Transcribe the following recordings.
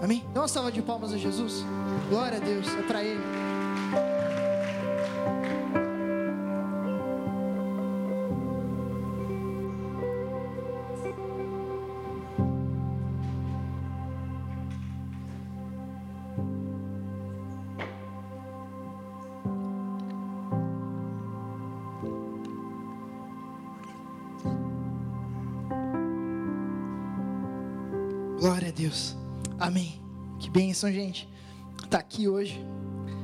Amém? Dá uma salva de palmas a Jesus. Glória a Deus, é para Ele. Bênção, gente. Tá aqui hoje.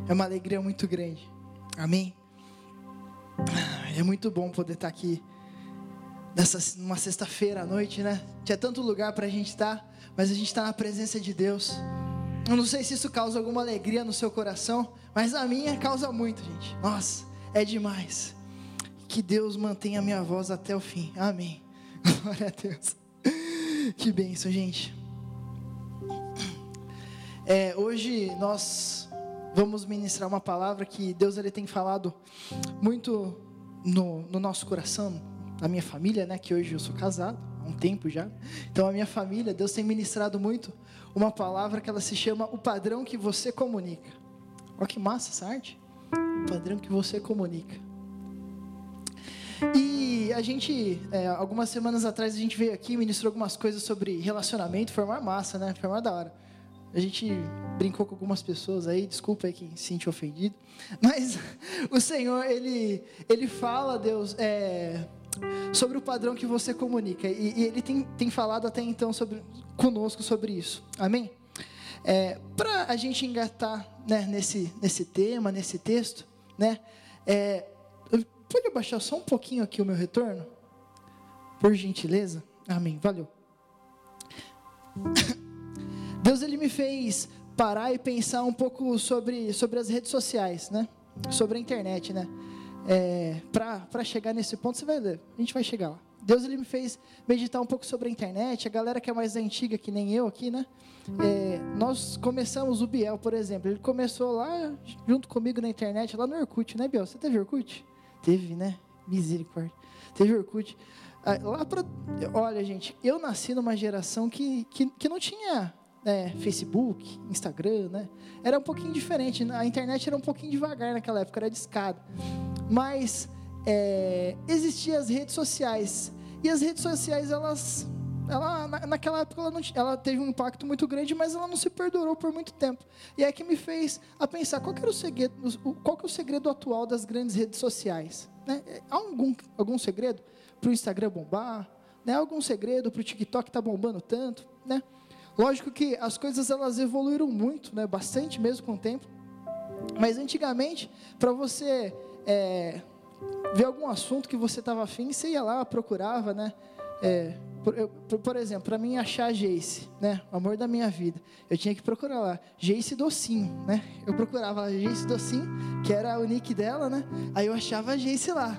É uma alegria muito grande. Amém. É muito bom poder estar aqui nessa numa sexta-feira à noite, né? Tinha tanto lugar para a gente estar, mas a gente está na presença de Deus. Eu não sei se isso causa alguma alegria no seu coração, mas a minha causa muito, gente. Nossa, é demais. Que Deus mantenha a minha voz até o fim. Amém. Glória a Deus. Que bênção, gente. É, hoje nós vamos ministrar uma palavra que Deus ele tem falado muito no, no nosso coração, na minha família, né? Que hoje eu sou casado há um tempo já. Então a minha família, Deus tem ministrado muito uma palavra que ela se chama o padrão que você comunica. Olha que massa essa arte. O padrão que você comunica. E a gente, é, algumas semanas atrás, a gente veio aqui e ministrou algumas coisas sobre relacionamento, formar massa, né? Formar da hora. A gente brincou com algumas pessoas aí, desculpa aí quem se sente ofendido. Mas o Senhor, Ele, ele fala, Deus, é, sobre o padrão que você comunica. E, e Ele tem, tem falado até então sobre, conosco sobre isso. Amém? É, Para a gente engatar né, nesse, nesse tema, nesse texto, né? É, pode abaixar só um pouquinho aqui o meu retorno? Por gentileza? Amém. Valeu. Deus ele me fez parar e pensar um pouco sobre, sobre as redes sociais, né? Sobre a internet, né? É, para chegar nesse ponto, você vai ler, a gente vai chegar lá. Deus ele me fez meditar um pouco sobre a internet. A galera que é mais antiga, que nem eu aqui, né? É, nós começamos o Biel, por exemplo. Ele começou lá junto comigo na internet, lá no Orkut, né, Biel? Você teve Orkut? Teve, né? Misericórdia. Teve Orkut. Ah, lá pra, olha, gente, eu nasci numa geração que, que, que não tinha é, Facebook, Instagram, né? Era um pouquinho diferente. A internet era um pouquinho devagar naquela época, era de escada. Mas é, existiam as redes sociais. E as redes sociais, elas. Ela, naquela época ela, não, ela teve um impacto muito grande, mas ela não se perdurou por muito tempo. E é que me fez a pensar qual era o segredo, qual que é o segredo atual das grandes redes sociais. Né? Há algum, algum segredo para o Instagram bombar? Né? Algum segredo para o TikTok estar tá bombando tanto? Né? Lógico que as coisas elas evoluíram muito, né? Bastante mesmo com o tempo. Mas antigamente, para você é, ver algum assunto que você estava afim, você ia lá, procurava, né? É, por, eu, por, exemplo, para mim achar a Jace, né? O amor da minha vida. Eu tinha que procurar lá, Jace Docinho, né? Eu procurava Jace Docinho, que era o nick dela, né? Aí eu achava a Jace lá.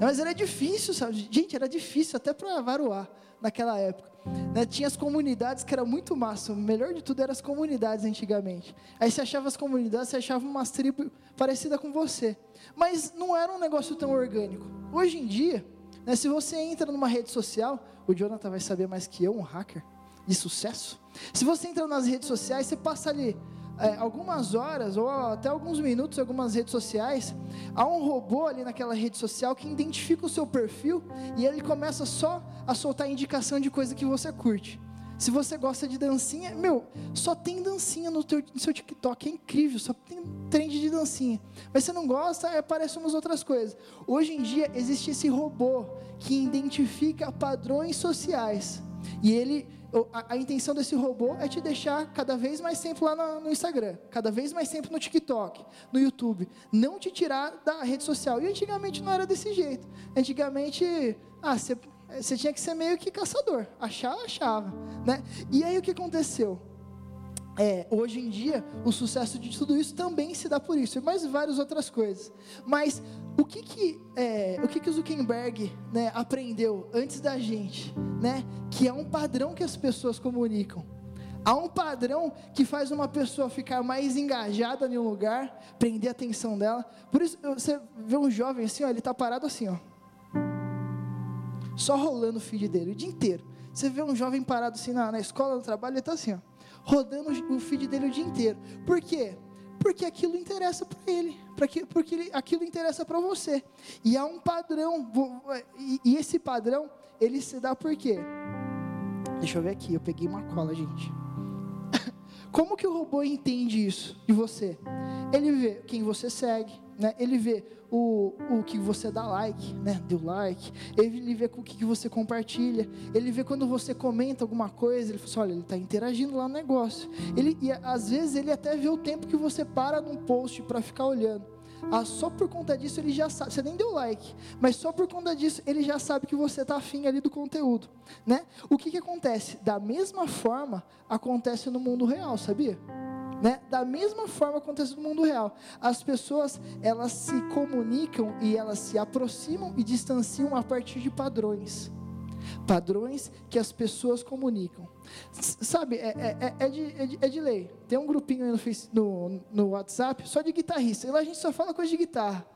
Mas era difícil, sabe? Gente, era difícil até para varoar naquela época. Né? Tinha as comunidades que era muito massa. O melhor de tudo eram as comunidades antigamente. Aí você achava as comunidades, você achava umas tribos parecidas com você. Mas não era um negócio tão orgânico. Hoje em dia, né, se você entra numa rede social, o Jonathan vai saber mais que eu, um hacker de sucesso. Se você entra nas redes sociais, você passa ali é, algumas horas ou até alguns minutos algumas redes sociais, há um robô ali naquela rede social que identifica o seu perfil e ele começa só a soltar indicação de coisa que você curte. Se você gosta de dancinha, meu, só tem dancinha no, teu, no seu TikTok, é incrível, só tem trend de dancinha. Mas você não gosta, aparecem umas outras coisas. Hoje em dia existe esse robô que identifica padrões sociais. E ele a, a, intenção desse robô é te deixar cada vez mais tempo lá no, no, Instagram, cada vez mais tempo no TikTok, no YouTube, não te tirar da rede social. E antigamente não era desse jeito. Antigamente, ah, você tinha que ser meio que caçador, achar, achava, né? E aí o que aconteceu? É, hoje em dia, o sucesso de tudo isso também se dá por isso, e mais várias outras coisas. Mas o que que, é, o que, que o Zuckerberg né, aprendeu antes da gente? Né, que é um padrão que as pessoas comunicam. Há um padrão que faz uma pessoa ficar mais engajada em um lugar, prender a atenção dela. Por isso, você vê um jovem assim, ó, ele está parado assim, ó, só rolando o feed dele o dia inteiro. Você vê um jovem parado assim na, na escola, no trabalho, ele está assim, ó rodando o feed dele o dia inteiro. Por quê? Porque aquilo interessa para ele, porque ele, aquilo interessa para você. E há um padrão, e esse padrão, ele se dá por quê? Deixa eu ver aqui, eu peguei uma cola, gente. Como que o robô entende isso de você? Ele vê quem você segue, né? Ele vê o, o que você dá like, né? Deu like. Ele vê o que você compartilha. Ele vê quando você comenta alguma coisa. Ele fala assim, olha, ele está interagindo lá no negócio. Ele, e às vezes ele até vê o tempo que você para num post para ficar olhando. Ah, só por conta disso ele já sabe, você nem deu like, mas só por conta disso ele já sabe que você está afim ali do conteúdo, né? O que que acontece? Da mesma forma acontece no mundo real, sabia? Né? Da mesma forma acontece no mundo real. As pessoas, elas se comunicam e elas se aproximam e distanciam a partir de padrões. Padrões que as pessoas comunicam. Sabe, é, é, é, é, de, é, de, é de lei. Tem um grupinho aí no, no, no WhatsApp só de guitarrista. E lá a gente só fala coisa de guitarra.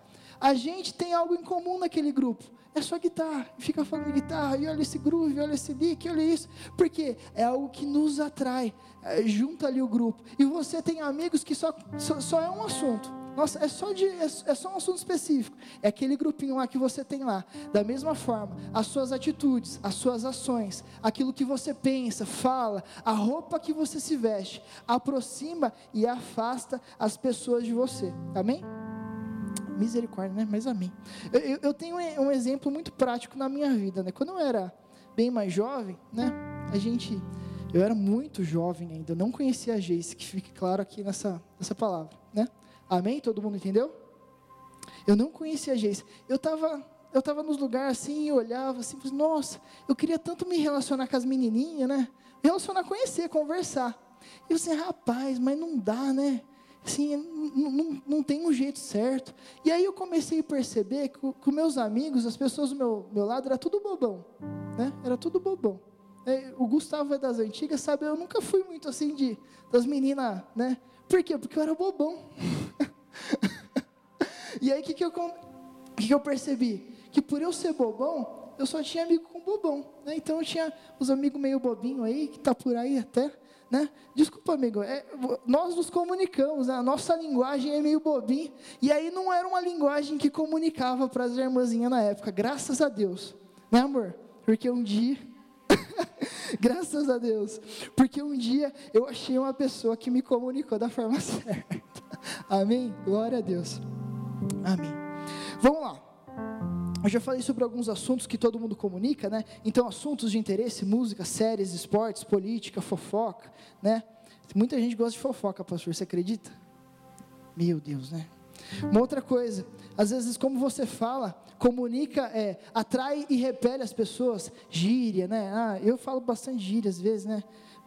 A gente tem algo em comum naquele grupo. É só guitarra. Fica falando de guitarra. E olha esse groove, olha esse lick, olha isso. Porque é algo que nos atrai. É, junta ali o grupo. E você tem amigos que só, só, só é um assunto. Nossa, é só, de, é, é, só um assunto específico. É aquele grupinho lá que você tem lá. Da mesma forma, as suas atitudes, as suas ações, aquilo que você pensa, fala, a roupa que você se veste, aproxima e afasta as pessoas de você. Amém? Misericórdia, né? Mas amém. Eu, eu, eu tenho um exemplo muito prático na minha vida, né? Quando eu era bem mais jovem, né? A gente eu era muito jovem ainda, eu não conhecia a Geice, que fique claro aqui nessa, nessa palavra, né? Amém? Todo mundo entendeu? Eu não conhecia a Geice. Eu estava eu tava nos lugares assim e olhava assim, nossa, eu queria tanto me relacionar com as menininhas, né? Me relacionar, conhecer, conversar. E eu assim, rapaz, mas não dá, né? Assim, não, não, não tem um jeito certo. E aí eu comecei a perceber que com meus amigos, as pessoas do meu, meu lado, era tudo bobão, né? Era tudo bobão. É, o Gustavo é das antigas, sabe? Eu nunca fui muito assim de das meninas, né? Por quê? Porque eu era bobão. e aí o que, que, eu, que, que eu percebi? Que por eu ser bobão, eu só tinha amigo com bobão. Né? Então eu tinha os amigos meio bobinho aí, que tá por aí até. Né? Desculpa, amigo, é, nós nos comunicamos, né? a nossa linguagem é meio bobinha, e aí não era uma linguagem que comunicava para as irmãzinhas na época, graças a Deus, né, amor? Porque um dia Graças a Deus. Porque um dia eu achei uma pessoa que me comunicou da forma certa. Amém? Glória a Deus. Amém. Vamos lá. Eu já falei sobre alguns assuntos que todo mundo comunica, né? Então, assuntos de interesse, música, séries, esportes, política, fofoca, né? Muita gente gosta de fofoca, pastor, você acredita? Meu Deus, né? Uma outra coisa, às vezes como você fala, comunica, é, atrai e repele as pessoas, gíria, né? Ah, eu falo bastante gíria às vezes, né?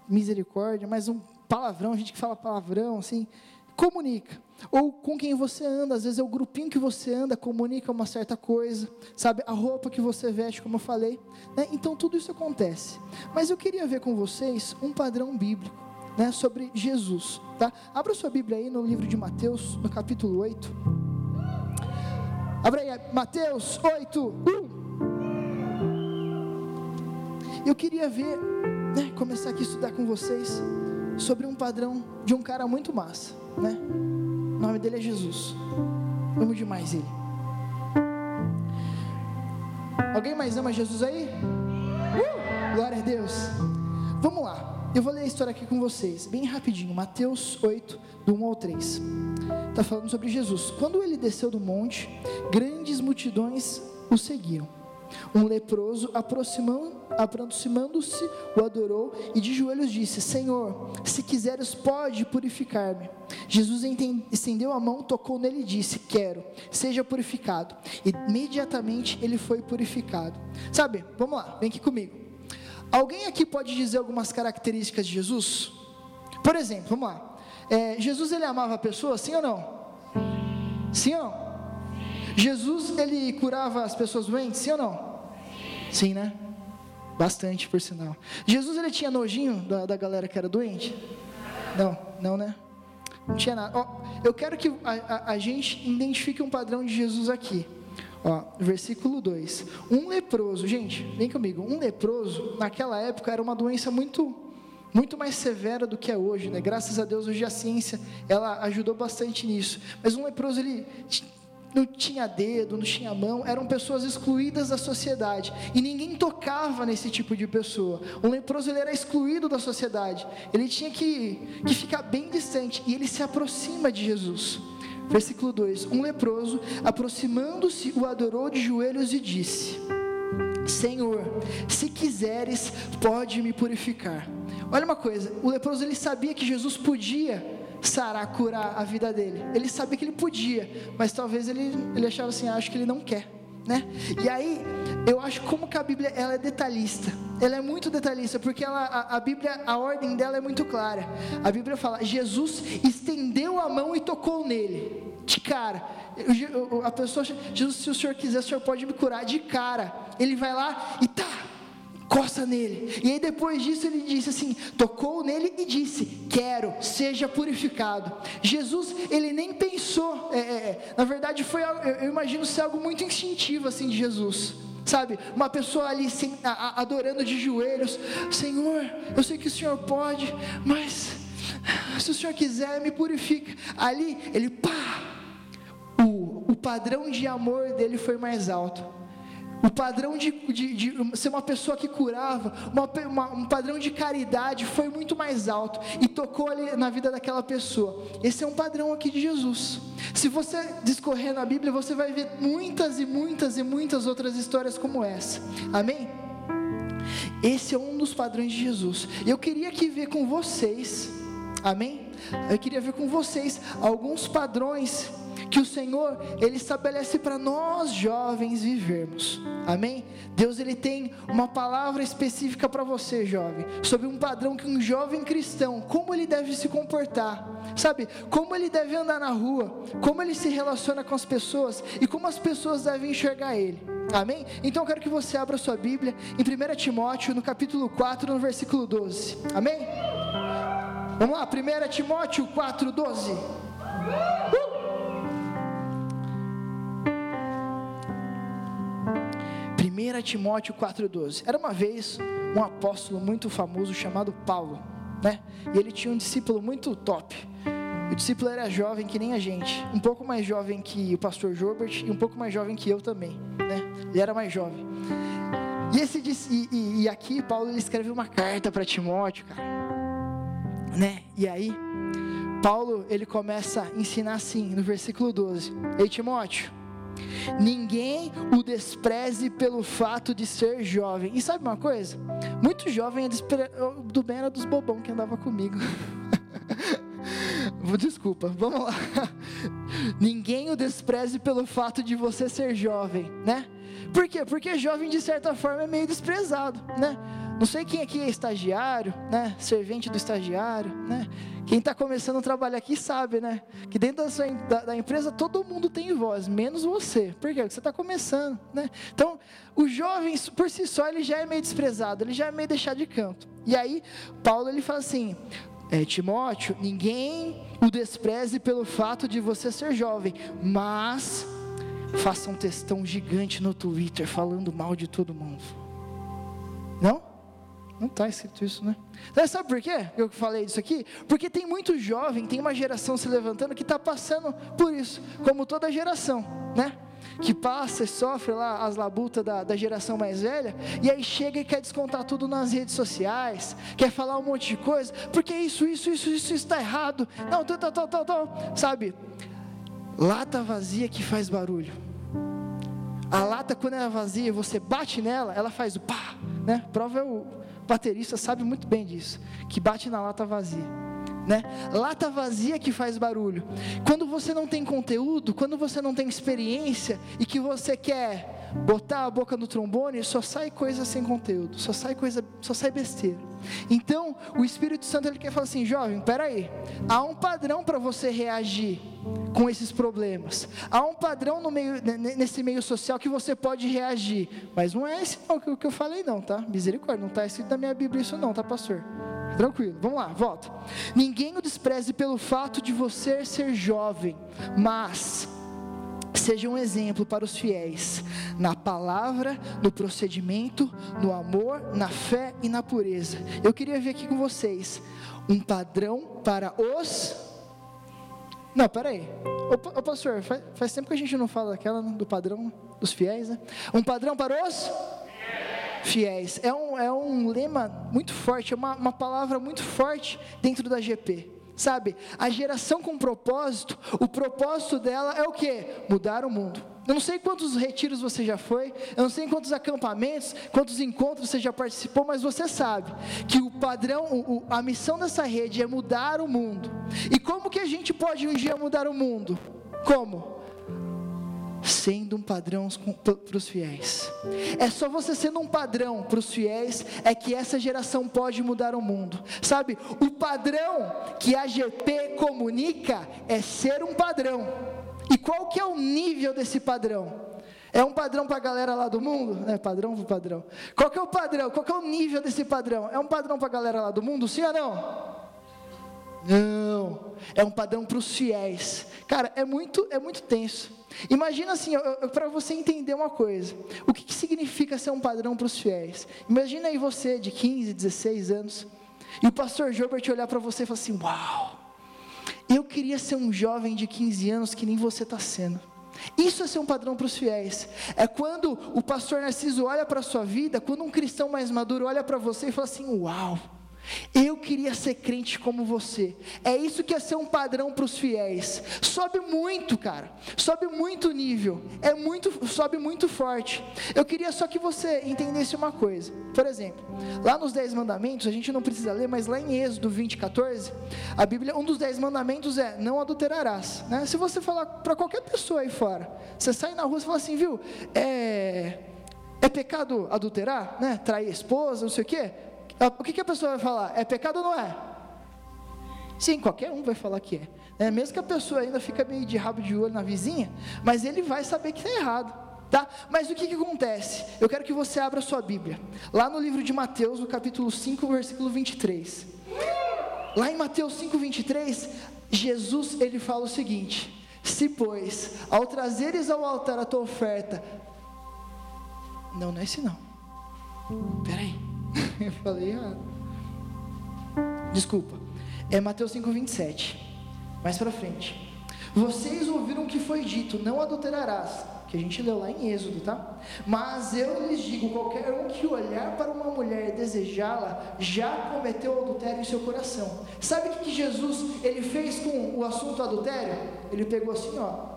Misericórdia, mas um palavrão, gente que fala palavrão, assim, comunica. Ou com quem você anda, às vezes é o grupinho que você anda, comunica uma certa coisa, sabe? A roupa que você veste, como eu falei. Né? Então tudo isso acontece. Mas eu queria ver com vocês um padrão bíblico né, sobre Jesus. Tá? Abra sua Bíblia aí no livro de Mateus, no capítulo 8. Abra aí, Mateus 8, 1. Eu queria ver, né, começar aqui a estudar com vocês sobre um padrão de um cara muito massa, né? O nome dele é Jesus. Amo demais ele. Alguém mais ama Jesus aí? Uh, glória a Deus. Vamos lá. Eu vou ler a história aqui com vocês, bem rapidinho, Mateus 8, do 1 ao 3. Está falando sobre Jesus. Quando ele desceu do monte, grandes multidões o seguiam. Um leproso, aproximando-se, o adorou e de joelhos disse: Senhor, se quiseres, pode purificar-me. Jesus estendeu a mão, tocou nele e disse: Quero, seja purificado. Imediatamente ele foi purificado. Sabe, vamos lá, vem aqui comigo. Alguém aqui pode dizer algumas características de Jesus? Por exemplo, vamos lá. É, Jesus ele amava pessoas, sim ou não? Sim ou não? Jesus ele curava as pessoas doentes, sim ou não? Sim, né? Bastante, por sinal. Jesus ele tinha nojinho da, da galera que era doente? Não, não, né? Não tinha nada. Ó, eu quero que a, a, a gente identifique um padrão de Jesus aqui. Ó, versículo 2. Um leproso, gente, vem comigo. Um leproso, naquela época, era uma doença muito, muito mais severa do que é hoje, né? Graças a Deus hoje a ciência ela ajudou bastante nisso. Mas um leproso ele não tinha dedo, não tinha mão, eram pessoas excluídas da sociedade e ninguém tocava nesse tipo de pessoa. O leproso ele era excluído da sociedade, ele tinha que, que ficar bem distante e ele se aproxima de Jesus. Versículo 2: Um leproso, aproximando-se, o adorou de joelhos e disse: Senhor, se quiseres, pode me purificar. Olha uma coisa, o leproso ele sabia que Jesus podia sarar, curar a vida dele. Ele sabia que ele podia, mas talvez ele, ele achava assim, ah, acho que ele não quer. Né? E aí, eu acho como que a Bíblia ela é detalhista. Ela é muito detalhista, porque ela, a, a, Bíblia, a ordem dela é muito clara. A Bíblia fala: Jesus estendeu a mão e tocou nele. De cara, a pessoa, Jesus, se o senhor quiser, o senhor pode me curar. De cara, ele vai lá e tá, coça nele. E aí depois disso ele disse assim: tocou nele e disse: Quero, seja purificado. Jesus, ele nem pensou, é, é, é na verdade foi, eu imagino ser algo muito instintivo assim de Jesus. Sabe, uma pessoa ali sem, a, adorando de joelhos, Senhor, eu sei que o Senhor pode, mas se o Senhor quiser, me purifica. Ali, ele pá, o, o padrão de amor dele foi mais alto. O padrão de, de, de, ser uma pessoa que curava, uma, uma, um padrão de caridade foi muito mais alto e tocou ali na vida daquela pessoa. Esse é um padrão aqui de Jesus. Se você discorrer na Bíblia, você vai ver muitas e muitas e muitas outras histórias como essa. Amém? Esse é um dos padrões de Jesus. Eu queria aqui ver com vocês, amém? Eu queria ver com vocês alguns padrões que o Senhor ele estabelece para nós jovens vivermos. Amém? Deus ele tem uma palavra específica para você, jovem, sobre um padrão que um jovem cristão, como ele deve se comportar, sabe? Como ele deve andar na rua, como ele se relaciona com as pessoas e como as pessoas devem enxergar ele. Amém? Então eu quero que você abra sua Bíblia em 1 Timóteo, no capítulo 4, no versículo 12. Amém? Vamos lá, 1 Timóteo 4, 12. Uh! 1 Timóteo 4,12. Era uma vez um apóstolo muito famoso chamado Paulo, né? E ele tinha um discípulo muito top. O discípulo era jovem que nem a gente, um pouco mais jovem que o pastor Jorbert e um pouco mais jovem que eu também, né? Ele era mais jovem. E, esse, e, e, e aqui Paulo ele escreve uma carta para Timóteo, cara, né? E aí Paulo ele começa a ensinar assim no versículo 12: Ei Timóteo, Ninguém o despreze pelo fato de ser jovem. E sabe uma coisa? Muito jovem, despre... do bem era dos bobão que andava comigo. Desculpa, vamos lá. Ninguém o despreze pelo fato de você ser jovem, né? Por quê? Porque jovem, de certa forma, é meio desprezado, né? Não sei quem aqui é estagiário, né? Servente do estagiário, né? Quem está começando a trabalhar aqui sabe, né? Que dentro da, sua, da, da, empresa todo mundo tem voz, menos você. Por quê? Porque você está começando, né? Então, o jovem, por si só, ele já é meio desprezado, ele já é meio deixado de canto. E aí, Paulo, ele fala assim, é, Timóteo, ninguém o despreze pelo fato de você ser jovem, mas faça um textão gigante no Twitter falando mal de todo mundo. Não? Não está escrito isso, né? Sabe por quê eu falei isso aqui? Porque tem muito jovem, tem uma geração se levantando que está passando por isso, como toda geração, né? Que passa e sofre lá as labutas da, da geração mais velha, e aí chega e quer descontar tudo nas redes sociais, quer falar um monte de coisa, porque isso, isso, isso, isso está errado, não, tal, tal, tal, tal, sabe? Lata vazia que faz barulho. A lata, quando ela é vazia, você bate nela, ela faz o pá, né? Prova é o, baterista sabe muito bem disso, que bate na lata vazia. Né? Lata vazia que faz barulho. Quando você não tem conteúdo, quando você não tem experiência e que você quer botar a boca no trombone, só sai coisa sem conteúdo, só sai coisa, só sai besteira. Então, o Espírito Santo ele quer falar assim, jovem, peraí, há um padrão para você reagir com esses problemas. Há um padrão no meio, nesse meio social que você pode reagir, mas não é esse não, que, que eu falei não, tá? Misericórdia, não está escrito na minha Bíblia isso não, tá, pastor? Tranquilo, vamos lá, volta. Ninguém o despreze pelo fato de você ser jovem, mas seja um exemplo para os fiéis, na palavra, no procedimento, no amor, na fé e na pureza. Eu queria ver aqui com vocês um padrão para os. Não, peraí. Ô, pastor, faz, faz, tempo que a gente não fala daquela né, do padrão dos fiéis, né? Um padrão para os fiéis. É um, é um lema muito forte, é uma, uma palavra muito forte dentro da GP. Sabe, a geração com propósito, o propósito dela é o que? Mudar o mundo. Eu não sei quantos retiros você já foi, eu não sei quantos acampamentos, quantos encontros você já participou, mas você sabe que o padrão, o, a missão dessa rede é mudar o mundo. E como que a gente pode um dia mudar o mundo? Como? Sendo um padrão para os fiéis. É só você sendo um padrão para os fiéis é que essa geração pode mudar o mundo. Sabe? O padrão que a GP comunica é ser um padrão. E qual que é o nível desse padrão? É um padrão para a galera lá do mundo? É padrão para padrão. Qual que é o padrão? Qual que é o nível desse padrão? É um padrão para a galera lá do mundo? Sim ou não? Não. É um padrão para os fiéis. Cara, é muito, é muito tenso. Imagina assim, para você entender uma coisa: o que, que significa ser um padrão para os fiéis? Imagina aí você de 15, 16 anos, e o pastor Gilbert olhar para você e falar assim: Uau, eu queria ser um jovem de 15 anos que nem você está sendo. Isso é ser um padrão para os fiéis. É quando o pastor Narciso olha para a sua vida, quando um cristão mais maduro olha para você e fala assim: Uau, eu queria ser crente como você. É isso que é ser um padrão para os fiéis. Sobe muito, cara. Sobe muito nível. É muito, sobe muito forte. Eu queria só que você entendesse uma coisa. Por exemplo, lá nos Dez Mandamentos, a gente não precisa ler, mas lá em Êxodo 20, 14, a Bíblia, um dos Dez Mandamentos é: não adulterarás. Né? Se você falar para qualquer pessoa aí fora, você sai na rua e fala assim, viu? É, é pecado adulterar, né? Trair a esposa, não sei o quê. Ah, o que, que a pessoa vai falar? É pecado ou não é? Sim, qualquer um vai falar que é. é. Mesmo que a pessoa ainda fica meio de rabo de olho na vizinha, mas ele vai saber que está errado. Tá? Mas o que, que acontece? Eu quero que você abra sua Bíblia. Lá no livro de Mateus, no capítulo 5, versículo 23. Lá em Mateus 5, 23, Jesus ele fala o seguinte: Se pois, ao trazeres ao altar a tua oferta, não, não é esse não. Peraí. Eu falei errado. Desculpa. É Mateus 5:27. Mais para frente. Vocês ouviram o que foi dito: não adulterarás. Que a gente leu lá em Êxodo, tá? Mas eu lhes digo: qualquer um que olhar para uma mulher e desejá-la, já cometeu adultério em seu coração. Sabe o que Jesus ele fez com o assunto adultério? Ele pegou assim, ó,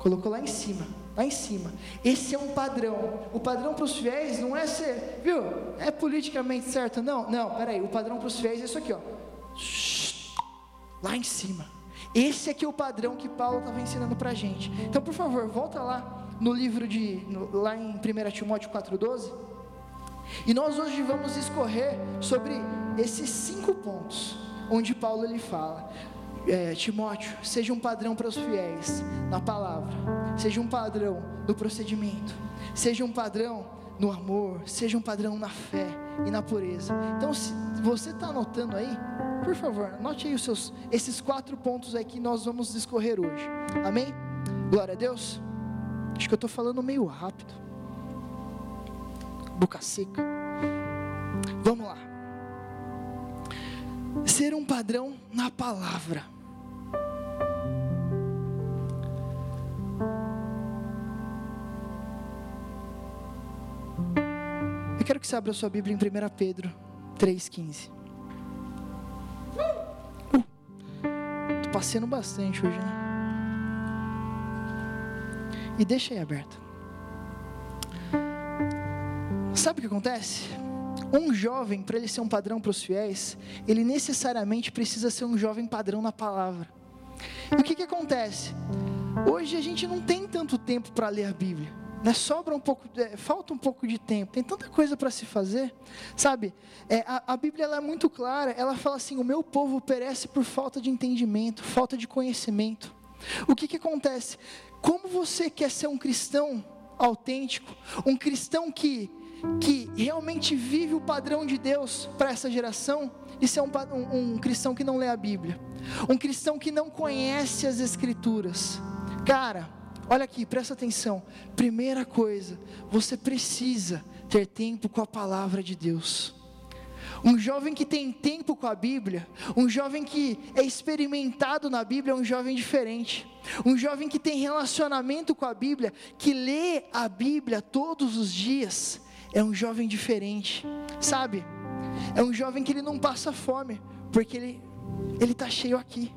colocou lá em cima lá em cima. Esse é um padrão. O padrão para os fiéis não é ser, viu? É politicamente certo, não. Não, peraí. O padrão para os fiéis é isso aqui, ó. Lá em cima. Esse aqui é o padrão que Paulo estava ensinando para a gente. Então, por favor, volta lá no livro de, no, lá em 1 Timóteo 4,12. E nós hoje vamos escorrer sobre esses cinco pontos, onde Paulo ele fala é, Timóteo, seja um padrão para os fiéis na palavra, seja um padrão no procedimento, seja um padrão no amor, seja um padrão na fé e na pureza. Então, se você está anotando aí, por favor, anote aí os seus, esses quatro pontos aí que nós vamos discorrer hoje. Amém? Glória a Deus. Acho que eu estou falando meio rápido. Boca seca. Vamos lá ser um padrão na palavra. Eu quero que você abra sua Bíblia em 1 Pedro 3,15. Uh, tô passeando bastante hoje, né? E deixa aí aberto. Sabe o que acontece? Um jovem, para ele ser um padrão para os fiéis, ele necessariamente precisa ser um jovem padrão na palavra. E o que, que acontece? Hoje a gente não tem tanto tempo para ler a Bíblia. Né? Sobra um pouco, é, falta um pouco de tempo. Tem tanta coisa para se fazer, sabe? É, a, a, Bíblia é muito clara. Ela fala assim: o meu povo perece por falta de entendimento, falta de conhecimento. O que, que acontece? Como você quer ser um cristão autêntico, um cristão que que realmente vive o padrão de Deus para essa geração, isso é um, um, um, cristão que não lê a Bíblia, um cristão que não conhece as Escrituras. Cara, olha aqui, presta atenção. Primeira coisa, você precisa ter tempo com a palavra de Deus. Um jovem que tem tempo com a Bíblia, um jovem que é experimentado na Bíblia, é um jovem diferente. Um jovem que tem relacionamento com a Bíblia, que lê a Bíblia todos os dias, é um jovem diferente. Sabe? É um jovem que ele não passa fome, porque ele ele está cheio aqui.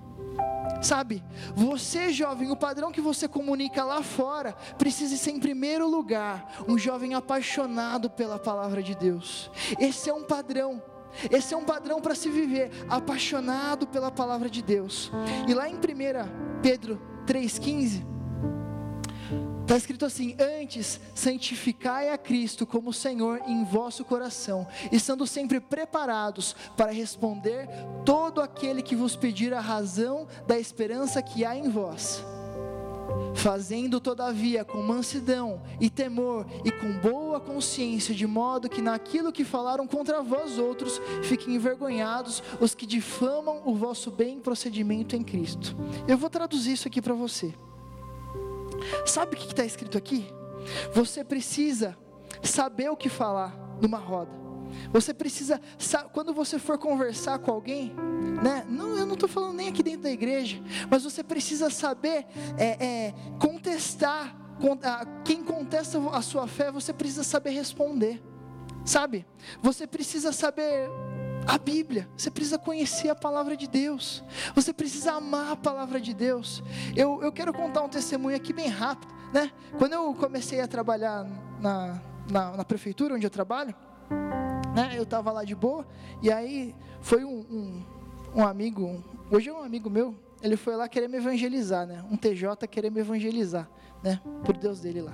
Sabe, você jovem, o padrão que você comunica lá fora precisa ser em primeiro lugar um jovem apaixonado pela palavra de Deus. Esse é um padrão. Esse é um padrão para se viver, apaixonado pela palavra de Deus. E lá em 1 Pedro 3,15, Está escrito assim: Antes, santificai a Cristo como Senhor em vosso coração, estando sempre preparados para responder todo aquele que vos pedir a razão da esperança que há em vós. Fazendo todavia com mansidão e temor e com boa consciência, de modo que naquilo que falaram contra vós outros fiquem envergonhados os que difamam o vosso bem procedimento em Cristo. Eu vou traduzir isso aqui para você. Sabe o que está escrito aqui? Você precisa saber o que falar numa roda. Você precisa, quando você for conversar com alguém, né? Não, eu não estou falando nem aqui dentro da igreja, mas você precisa saber é, é, contestar. Quem contesta a sua fé, você precisa saber responder, sabe? Você precisa saber a Bíblia, você precisa conhecer a palavra de Deus, você precisa amar a palavra de Deus. Eu, eu quero contar um testemunho aqui bem rápido, né? Quando eu comecei a trabalhar na, na, na prefeitura onde eu trabalho, né? Eu estava lá de boa, e aí foi um, um, um amigo, hoje é um amigo meu, ele foi lá querer me evangelizar, né? Um TJ querer me evangelizar, né? Por Deus dele lá.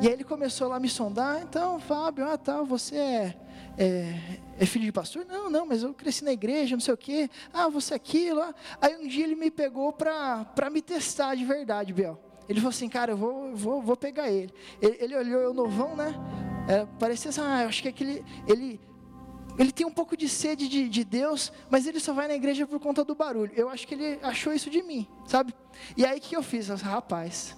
E aí ele começou lá a me sondar, então, Fábio, ah, tal, você é, é, é, filho de pastor? Não, não, mas eu cresci na igreja, não sei o quê. Ah, você é aquilo. Ah. Aí um dia ele me pegou para me testar de verdade, Biel. Ele falou assim, cara, eu vou, vou, vou pegar ele. ele. Ele olhou eu novão, né? É, parecia assim, ah, acho que aquele, ele ele tem um pouco de sede de, de, Deus, mas ele só vai na igreja por conta do barulho. Eu acho que ele achou isso de mim, sabe? E aí o que eu fiz? Eu falei, rapaz,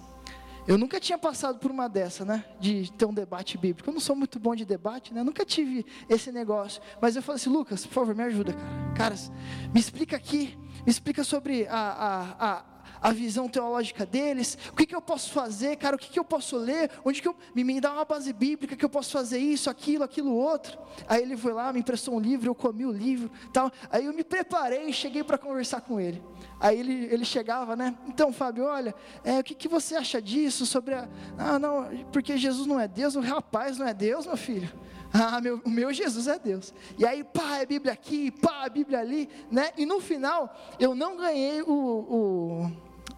eu nunca tinha passado por uma dessa, né? De ter um debate bíblico. Eu não sou muito bom de debate, né? Nunca tive esse negócio. Mas eu falei assim, Lucas, por favor, me ajuda, cara. Caras, me explica aqui, me explica sobre a, a, a a visão teológica deles, o que, que eu posso fazer, cara, o que, que eu posso ler, onde que eu, me, me dá uma base bíblica que eu posso fazer isso, aquilo, aquilo outro. Aí ele foi lá, me emprestou um livro, eu comi o livro, tal. Aí eu me preparei cheguei para conversar com ele. Aí ele, ele chegava, né? Então, Fábio, olha, é, o que, que você acha disso? Sobre a. Ah, não, porque Jesus não é Deus, o rapaz não é Deus, meu filho. Ah, meu, o meu Jesus é Deus. E aí, pá, é Bíblia aqui, pá, a Bíblia ali, né? E no final, eu não ganhei o, o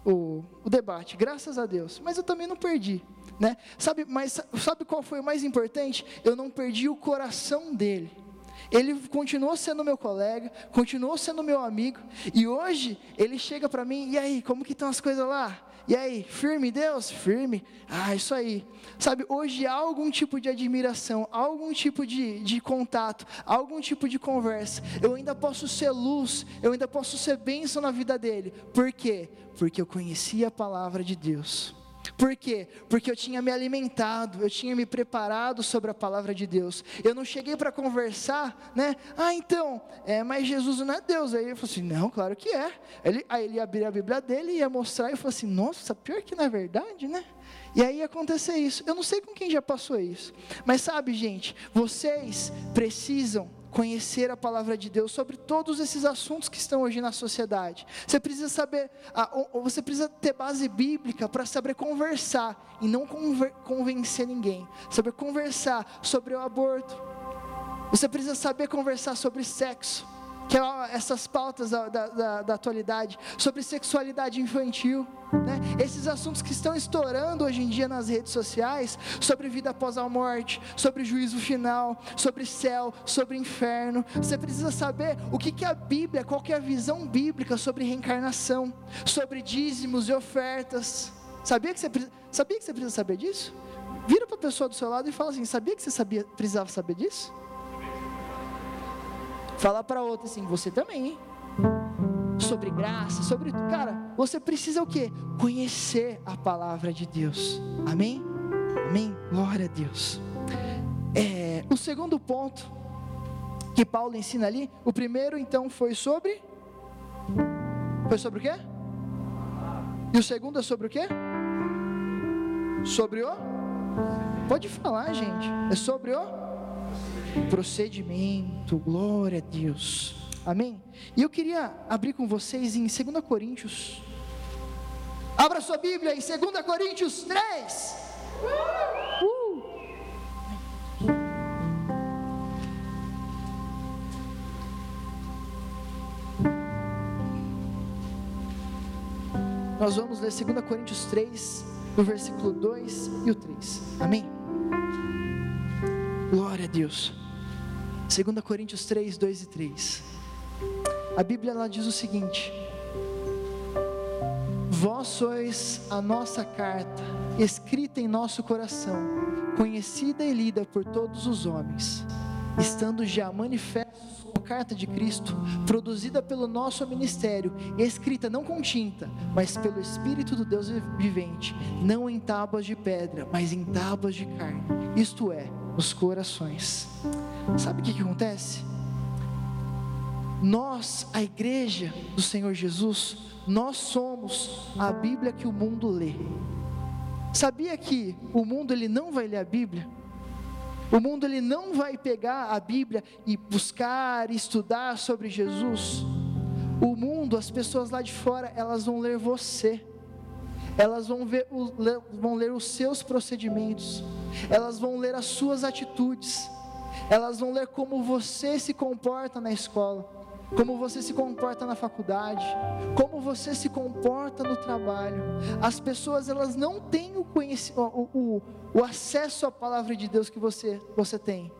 o, o debate, graças a Deus. Mas eu também não perdi, né? Sabe, mas sabe qual foi o mais importante? Eu não perdi o coração dele. Ele continuou sendo meu colega, continuou sendo meu amigo, e hoje ele chega para mim, e aí, como que estão as coisas lá? E aí, firme Deus? Firme. Ah, isso aí. Sabe, hoje há algum tipo de admiração, algum tipo de, de contato, algum tipo de conversa. Eu ainda posso ser luz, eu ainda posso ser bênção na vida dele. Por quê? Porque eu conhecia a palavra de Deus. Por quê? Porque eu tinha me alimentado, eu tinha me preparado sobre a palavra de Deus. Eu não cheguei para conversar, né? Ah, então, é, mas Jesus não é Deus. Aí eu falei assim: não, claro que é. Ele, aí ele ia abrir a Bíblia dele, ia mostrar e falou assim: nossa, pior que não é verdade, né? E aí ia acontecer isso. Eu não sei com quem já passou isso, mas sabe, gente, vocês precisam conhecer a palavra de Deus sobre todos esses assuntos que estão hoje na sociedade. Você precisa saber, você precisa ter base bíblica para saber conversar e não convencer ninguém. Saber conversar sobre o aborto. Você precisa saber conversar sobre sexo que é essas pautas da, da, da, atualidade, sobre sexualidade infantil, né? esses assuntos que estão estourando hoje em dia nas redes sociais, sobre vida após a morte, sobre juízo final, sobre céu, sobre inferno. Você precisa saber o que, que é a Bíblia, qual que é a visão bíblica sobre reencarnação, sobre dízimos e ofertas. Sabia que você, sabia que você precisa saber disso? Vira para a pessoa do seu lado e fala assim: sabia que você sabia, precisava saber disso? Fala para outra assim, você também, hein? sobre graça, sobre. Cara, você precisa o quê? Conhecer a palavra de Deus. Amém? Amém? Glória a Deus. É, o segundo ponto que Paulo ensina ali, o primeiro então foi sobre. Foi sobre o quê? E o segundo é sobre o quê? Sobre o? Pode falar, gente. É sobre o procedimento. Glória a Deus. Amém? E eu queria abrir com vocês em 2 Coríntios. Abra sua Bíblia em 2 Coríntios 3. Uh! Nós vamos ler 2 Coríntios 3, no versículo 2 e o 3. Amém? Glória a Deus. 2 Coríntios 3, 2 e 3. A Bíblia ela diz o seguinte: Vós sois a nossa carta, escrita em nosso coração, conhecida e lida por todos os homens, estando já manifestos como carta de Cristo, produzida pelo nosso ministério, escrita não com tinta, mas pelo Espírito do Deus vivente, não em tábuas de pedra, mas em tábuas de carne, isto é, nos corações. Sabe o que, que acontece? Nós, a igreja do Senhor Jesus, nós somos a Bíblia que o mundo lê. Sabia que o mundo ele não vai ler a Bíblia? O mundo ele não vai pegar a Bíblia e buscar, estudar sobre Jesus. O mundo, as pessoas lá de fora, elas vão ler você. Elas vão, ver, vão ler os seus procedimentos. Elas vão ler as suas atitudes. Elas vão ler como você se comporta na escola como você se comporta na faculdade, como você se comporta no trabalho. As pessoas elas não têm o, o, o, acesso à palavra de Deus que você, você tem.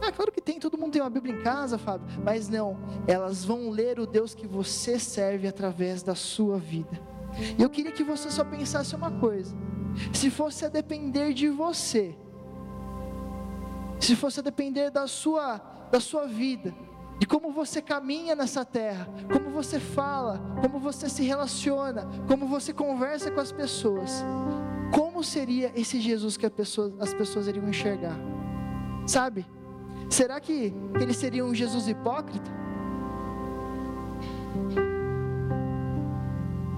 É claro que tem, todo mundo tem uma Bíblia em casa, Fábio, mas não, elas vão ler o Deus que você serve através da sua vida. E eu queria que você só pensasse uma coisa: se fosse a depender de você, se fosse a depender da sua, da sua vida, de como você caminha nessa terra, como você fala, como você se relaciona, como você conversa com as pessoas. Como seria esse Jesus que pessoa, as pessoas iriam enxergar? Sabe? Será que ele seria um Jesus hipócrita?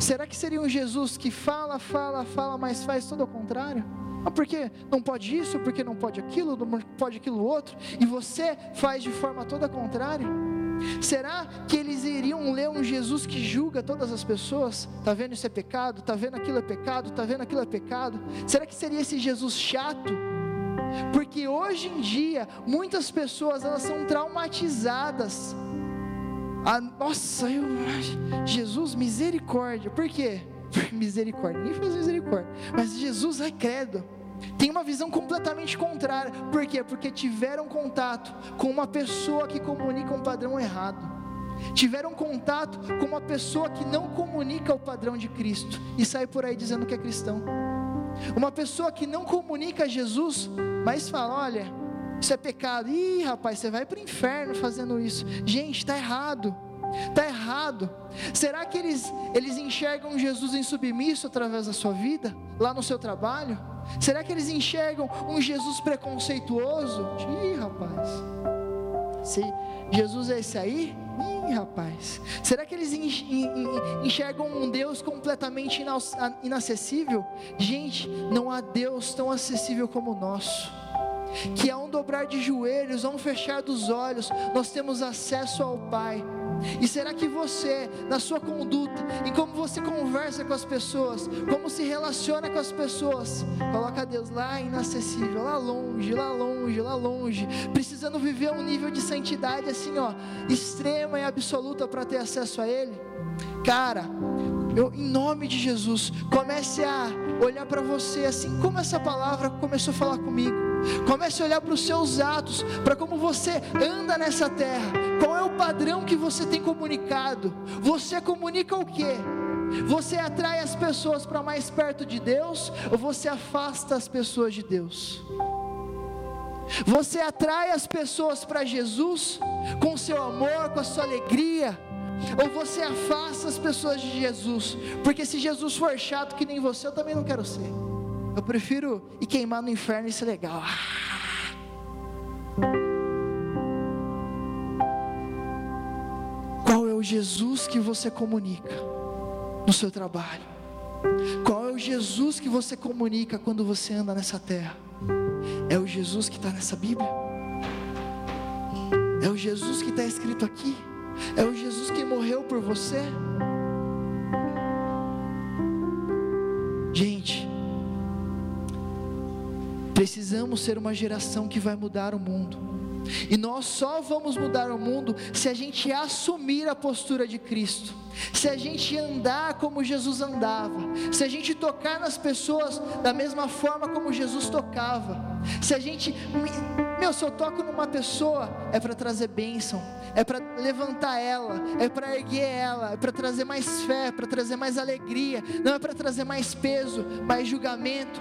Será que seria um Jesus que fala, fala, fala, mas faz tudo ao contrário? Ah, porque não pode isso, porque não pode aquilo, não pode aquilo outro, e você faz de forma toda contrária? Será que eles iriam ler um Jesus que julga todas as pessoas? Tá vendo isso é pecado? Tá vendo aquilo é pecado? Tá vendo aquilo é pecado? Será que seria esse Jesus chato? Porque hoje em dia muitas pessoas elas são traumatizadas. Ah, nossa, eu, Jesus misericórdia. Por quê? misericórdia, ninguém faz misericórdia, mas Jesus é credo. Tem uma visão completamente contrária, por quê? Porque tiveram contato com uma pessoa que comunica um padrão errado, tiveram contato com uma pessoa que não comunica o padrão de Cristo e sai por aí dizendo que é cristão, uma pessoa que não comunica Jesus, mas fala: olha, isso é pecado, ih rapaz, você vai para o inferno fazendo isso, gente, está errado. Está errado. Será que eles, eles enxergam Jesus em submisso através da sua vida, lá no seu trabalho? Será que eles enxergam um Jesus preconceituoso? Ih, rapaz. Se Jesus é esse aí? Ih, rapaz. Será que eles enxergam um Deus completamente inacessível? Gente, não há Deus tão acessível como o nosso que a um dobrar de joelhos, a um fechar dos olhos, nós temos acesso ao Pai. E será que você, na sua conduta, em como você conversa com as pessoas, como se relaciona com as pessoas, coloca Deus lá inacessível, lá longe, lá longe, lá longe, precisando viver um nível de santidade assim, ó, extrema e absoluta para ter acesso a Ele? Cara, eu, em nome de Jesus, comece a olhar para você assim como essa palavra começou a falar comigo. Comece a olhar para os seus atos, para como você anda nessa terra. Qual é o padrão que você tem comunicado? Você comunica o que? Você atrai as pessoas para mais perto de Deus ou você afasta as pessoas de Deus? Você atrai as pessoas para Jesus com seu amor, com a sua alegria, ou você afasta as pessoas de Jesus, porque se Jesus for chato que nem você, eu também não quero ser. Eu prefiro ir queimar no inferno e ser legal. Qual é o Jesus que você comunica no seu trabalho? Qual é o Jesus que você comunica quando você anda nessa terra? É o Jesus que está nessa Bíblia? É o Jesus que está escrito aqui? É o Jesus que morreu por você? Gente, precisamos ser uma geração que vai mudar o mundo. E nós só vamos mudar o mundo se a gente assumir a postura de Cristo, se a gente andar como Jesus andava, se a gente tocar nas pessoas da mesma forma como Jesus tocava, se a gente, meu, se eu toco numa pessoa é para trazer bênção, é para levantar ela, é para erguer ela, é para trazer mais fé, é para trazer mais alegria, não é para trazer mais peso, mais julgamento.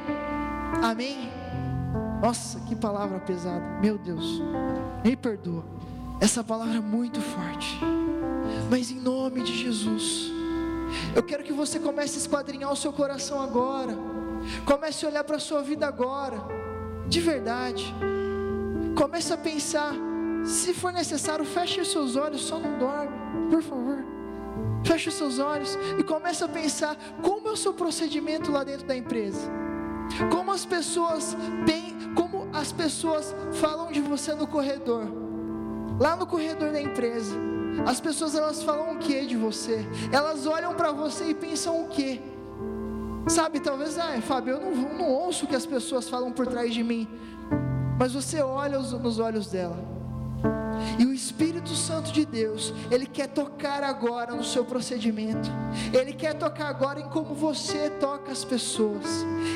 Amém? Nossa, que palavra pesada. Meu Deus, me perdoa. Essa palavra é muito forte. Mas em nome de Jesus, eu quero que você comece a esquadrinhar o seu coração agora. Comece a olhar para a sua vida agora. De verdade. Comece a pensar. Se for necessário, feche os seus olhos, só não dorme, por favor. Feche os seus olhos e comece a pensar como é o seu procedimento lá dentro da empresa. Como as pessoas bem, como as pessoas falam de você no corredor. Lá no corredor da empresa, as pessoas elas falam o que de você? Elas olham para você e pensam o que? Sabe, talvez, ah, Fábio, eu não, não ouço o que as pessoas falam por trás de mim, mas você olha nos olhos dela e o Espírito Santo de Deus, ele quer tocar agora no seu procedimento. Ele quer tocar agora em como você toca as pessoas.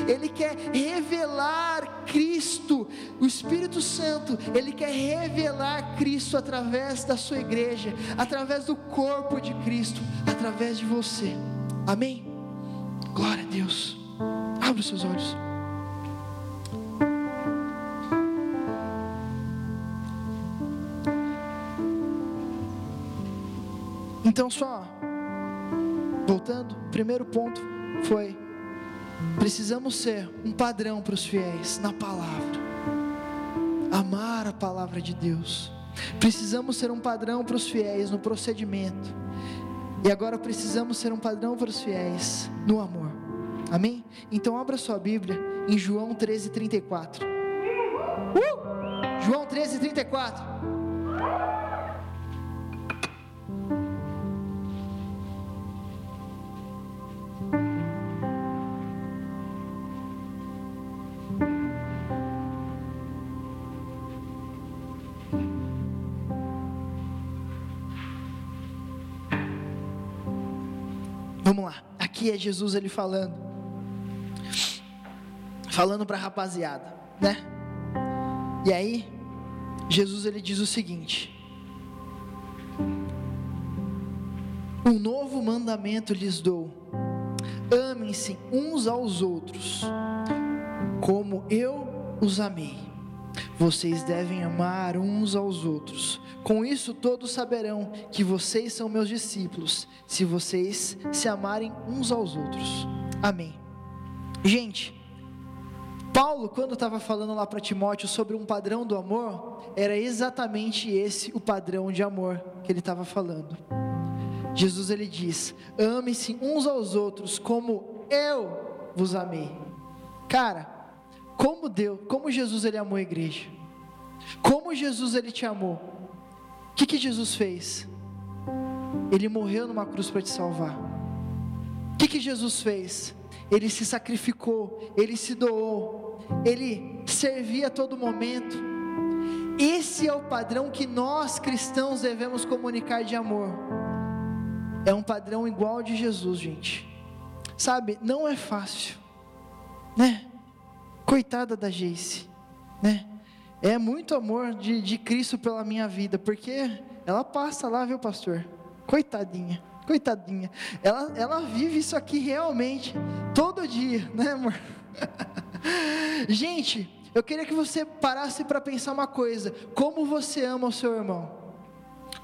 Ele quer revelar Cristo. O Espírito Santo, ele quer revelar Cristo através da sua igreja, através do corpo de Cristo, através de você. Amém. Glória a Deus. Abra os seus olhos. Então, só voltando, primeiro ponto foi: precisamos ser um padrão para os fiéis na palavra, amar a palavra de Deus. Precisamos ser um padrão para os fiéis no procedimento, e agora precisamos ser um padrão para os fiéis no amor. Amém? Então, abra sua Bíblia em João 13, 34. Uh! João 13, 34. Vamos lá. Aqui é Jesus ele falando. Falando para a rapaziada, né? E aí, Jesus ele diz o seguinte: Um novo mandamento lhes dou: amem-se uns aos outros, como eu os amei. Vocês devem amar uns aos outros. Com isso todos saberão que vocês são meus discípulos, se vocês se amarem uns aos outros. Amém. Gente, Paulo, quando estava falando lá para Timóteo sobre um padrão do amor, era exatamente esse o padrão de amor que ele estava falando. Jesus ele diz: "Ame-se uns aos outros como eu vos amei". Cara, como Deus, como Jesus ele amou a igreja. Como Jesus ele te amou. O que, que Jesus fez? Ele morreu numa cruz para te salvar. O que, que Jesus fez? Ele se sacrificou, ele se doou, ele servia a todo momento. Esse é o padrão que nós cristãos devemos comunicar de amor. É um padrão igual de Jesus, gente. Sabe, não é fácil, né? Coitada da Jace, né? É muito amor de, de Cristo pela minha vida, porque ela passa lá, viu, pastor? Coitadinha, coitadinha. Ela, ela vive isso aqui realmente, todo dia, né, amor? Gente, eu queria que você parasse para pensar uma coisa: como você ama o seu irmão?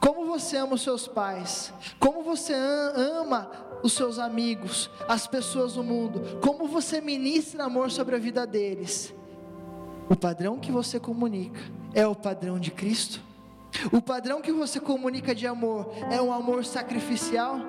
Como você ama os seus pais, como você ama os seus amigos, as pessoas do mundo, como você ministra amor sobre a vida deles. O padrão que você comunica é o padrão de Cristo. O padrão que você comunica de amor é um amor sacrificial.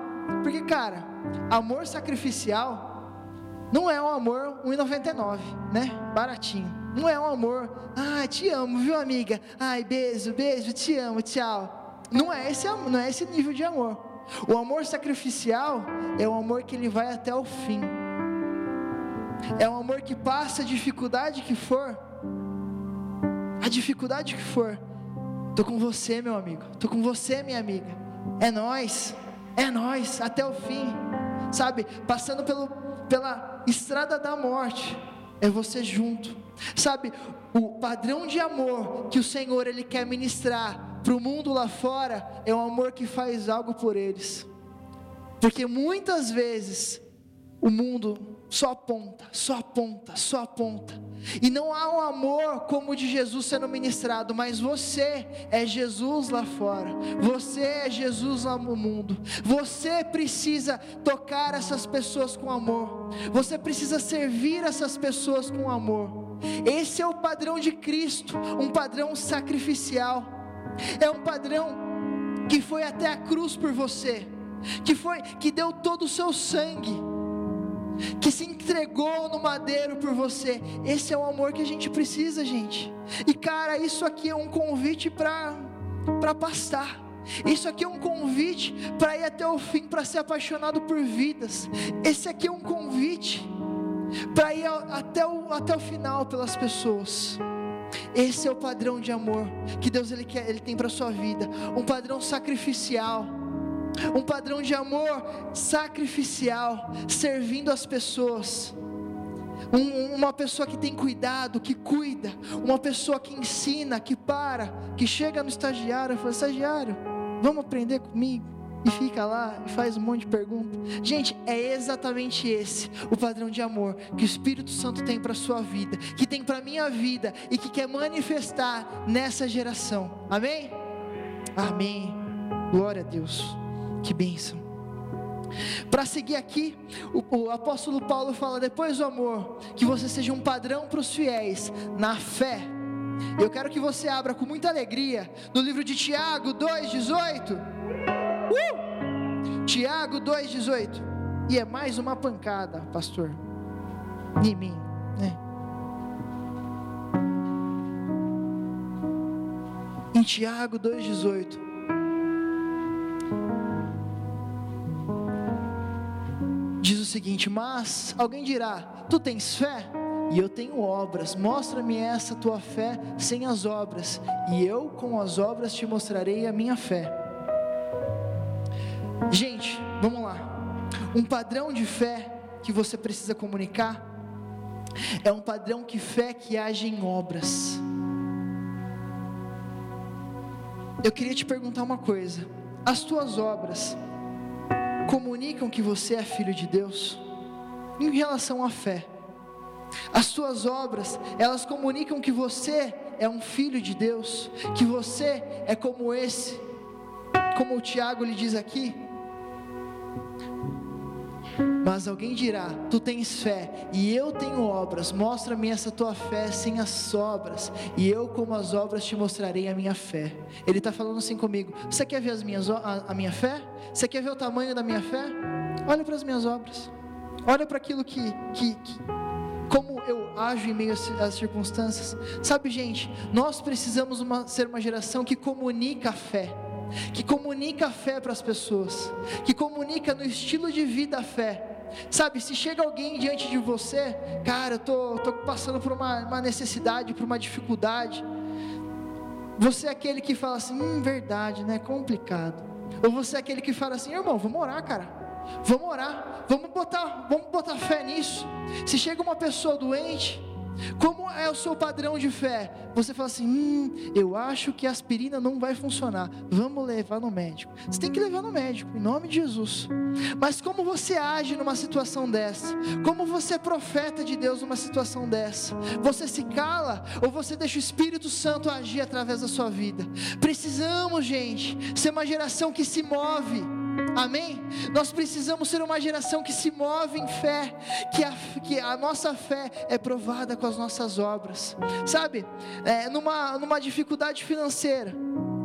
Porque, cara, amor sacrificial não é um amor 1,99, né? Baratinho. Não é um amor, ah, te amo, viu, amiga? Ai, beijo, beijo, te amo, tchau. Não é esse, não é esse nível de amor. O amor sacrificial é o amor que ele vai até o fim. É um amor que passa a dificuldade que for, a dificuldade que for. Tô com você, meu amigo. Tô com você, minha amiga. É nós. É nós até o fim. Sabe? Passando pelo pela estrada da morte, é você junto. Sabe, o padrão de amor que o Senhor ele quer ministrar para o mundo lá fora é um amor que faz algo por eles. Porque muitas vezes o mundo só aponta, só aponta, só aponta. E não há um amor como o de Jesus sendo ministrado, mas você é Jesus lá fora. Você é Jesus lá no mundo. Você precisa tocar essas pessoas com amor. Você precisa servir essas pessoas com amor. Esse é o padrão de Cristo, um padrão sacrificial. É um padrão que foi até a cruz por você, que foi que deu todo o seu sangue que se entregou no madeiro por você. Esse é o amor que a gente precisa, gente. E cara, isso aqui é um convite para para pastar. Isso aqui é um convite para ir até o fim, para ser apaixonado por vidas. Esse aqui é um convite para ir até o, até o final pelas pessoas. Esse é o padrão de amor que Deus ele, quer, ele tem para sua vida, um padrão sacrificial um padrão de amor sacrificial, servindo as pessoas. Um, uma pessoa que tem cuidado, que cuida, uma pessoa que ensina, que para, que chega no estagiário e fala: estagiário, vamos aprender comigo? E fica lá e faz um monte de perguntas. Gente, é exatamente esse o padrão de amor que o Espírito Santo tem para sua vida, que tem para minha vida e que quer manifestar nessa geração. Amém? Amém. Glória a Deus. Que bênção. Para seguir aqui, o, o, apóstolo Paulo fala: depois do amor, que você seja um padrão para os fiéis na fé. Eu quero que você abra com muita alegria no livro de Tiago 2,18. Uh! Tiago 2,18. E é mais uma pancada, pastor, em mim, né? Em Tiago 2,18. seguinte: Mas alguém dirá: Tu tens fé? E eu tenho obras, mostra-me essa tua fé sem as obras, e eu com as obras te mostrarei a minha fé. Gente, vamos lá. Um padrão de fé que você precisa comunicar é um padrão de fé que age em obras. Eu queria te perguntar uma coisa: as tuas obras comunicam que você é filho de Deus em relação à fé. As suas obras, elas comunicam que você é um filho de Deus, que você é como esse, como o Tiago lhe diz aqui, mas alguém dirá: Tu tens fé e eu tenho obras. Mostra-me essa tua fé sem as obras, e eu, como as obras, te mostrarei a minha fé. Ele está falando assim comigo: Você quer ver as minhas, a, a minha fé? Você quer ver o tamanho da minha fé? Olha para as minhas obras. Olha para aquilo que, que, que como eu ajo em meio às circunstâncias. Sabe, gente, nós precisamos uma, ser uma geração que comunica a fé que comunica a fé para as pessoas, que comunica no estilo de vida a fé. Sabe, se chega alguém diante de você, cara, eu tô, tô passando por uma, uma necessidade, por uma dificuldade. Você é aquele que fala assim, hum, verdade, né? Complicado. Ou você é aquele que fala assim, irmão, vamos orar, cara. Vamos orar, vamos botar, vamos botar fé nisso. Se chega uma pessoa doente, Como é o seu padrão de fé? Você fala assim: hum, eu acho que a aspirina não vai funcionar. Vamos levar no médico. Você tem que levar no médico, em nome de Jesus. Mas como você age numa situação dessa? Como você é profeta de Deus numa situação dessa? Você se cala ou você deixa o Espírito Santo agir através da sua vida? Precisamos, gente, ser uma geração que se move Amém? Nós precisamos ser uma geração que se move em fé, que a, que a nossa fé é provada com as nossas obras. Sabe, é, numa, numa dificuldade financeira,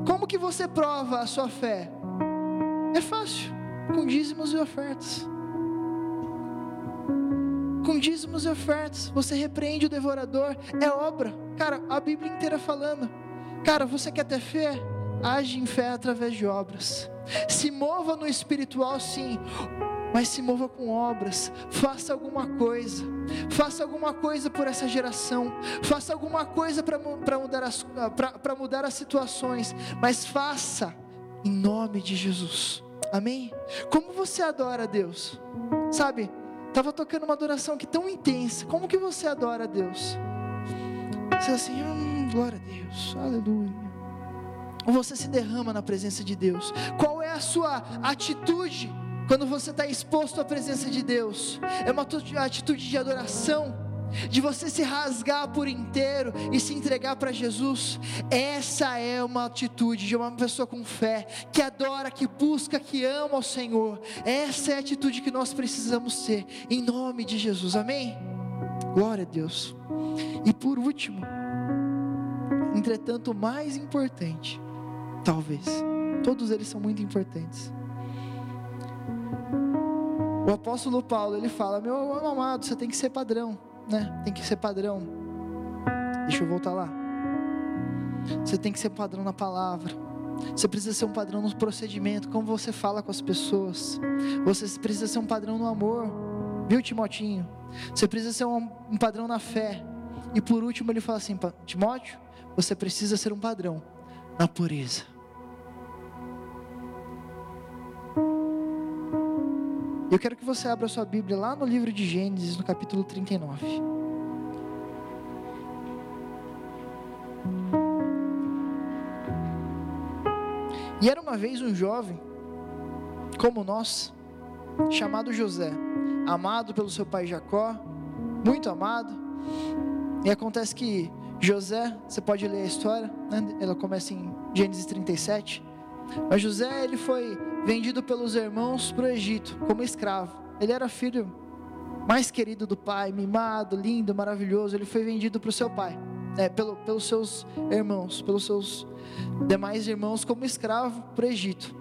como que você prova a sua fé? É fácil, com dízimos e ofertas. Com dízimos e ofertas, você repreende o devorador, é obra. Cara, a Bíblia inteira falando. Cara, você quer ter fé? Age em fé através de obras. Se mova no espiritual, sim, mas se mova com obras. Faça alguma coisa. Faça alguma coisa por essa geração. Faça alguma coisa para mudar, as, mudar as situações. Mas faça em nome de Jesus. Amém? Como você adora a Deus? Sabe, estava tocando uma adoração aqui tão intensa. Como que você adora a Deus? Você assim, hum, glória a Deus, aleluia você se derrama na presença de Deus? Qual é a sua atitude quando você está exposto à presença de Deus? É uma atitude de adoração? de você se rasgar por inteiro e se entregar para Jesus. Essa é uma atitude de uma pessoa com fé, que adora, que busca, que ama o Senhor. Essa é a atitude que nós precisamos ser, em nome de Jesus, amém? Glória a Deus. E por último, entretanto, o mais importante, Talvez. Todos eles são muito importantes. O apóstolo Paulo, ele fala: Meu amado, você tem que ser padrão, né? Tem que ser padrão. Deixa eu voltar lá. Você tem que ser padrão na palavra. Você precisa ser um padrão no procedimento, como você fala com as pessoas. Você precisa ser um padrão no amor, viu, Timotinho? Você precisa ser um, um padrão na fé. E por último, ele fala assim: Timóteo, você precisa ser um padrão na pureza. Eu quero que você abra sua Bíblia lá no livro de Gênesis, no capítulo 39. E era uma vez um jovem, como nós, chamado José, amado pelo seu pai Jacó, muito amado. E acontece que José, você pode ler a história, né? ela começa em Gênesis 37. Mas José, ele foi vendido pelos irmãos para o Egito como escravo. Ele era filho mais querido do pai, mimado, lindo, maravilhoso. Ele foi vendido para o seu pai, é, pelo, pelos seus irmãos, pelos seus demais irmãos, como escravo para o Egito.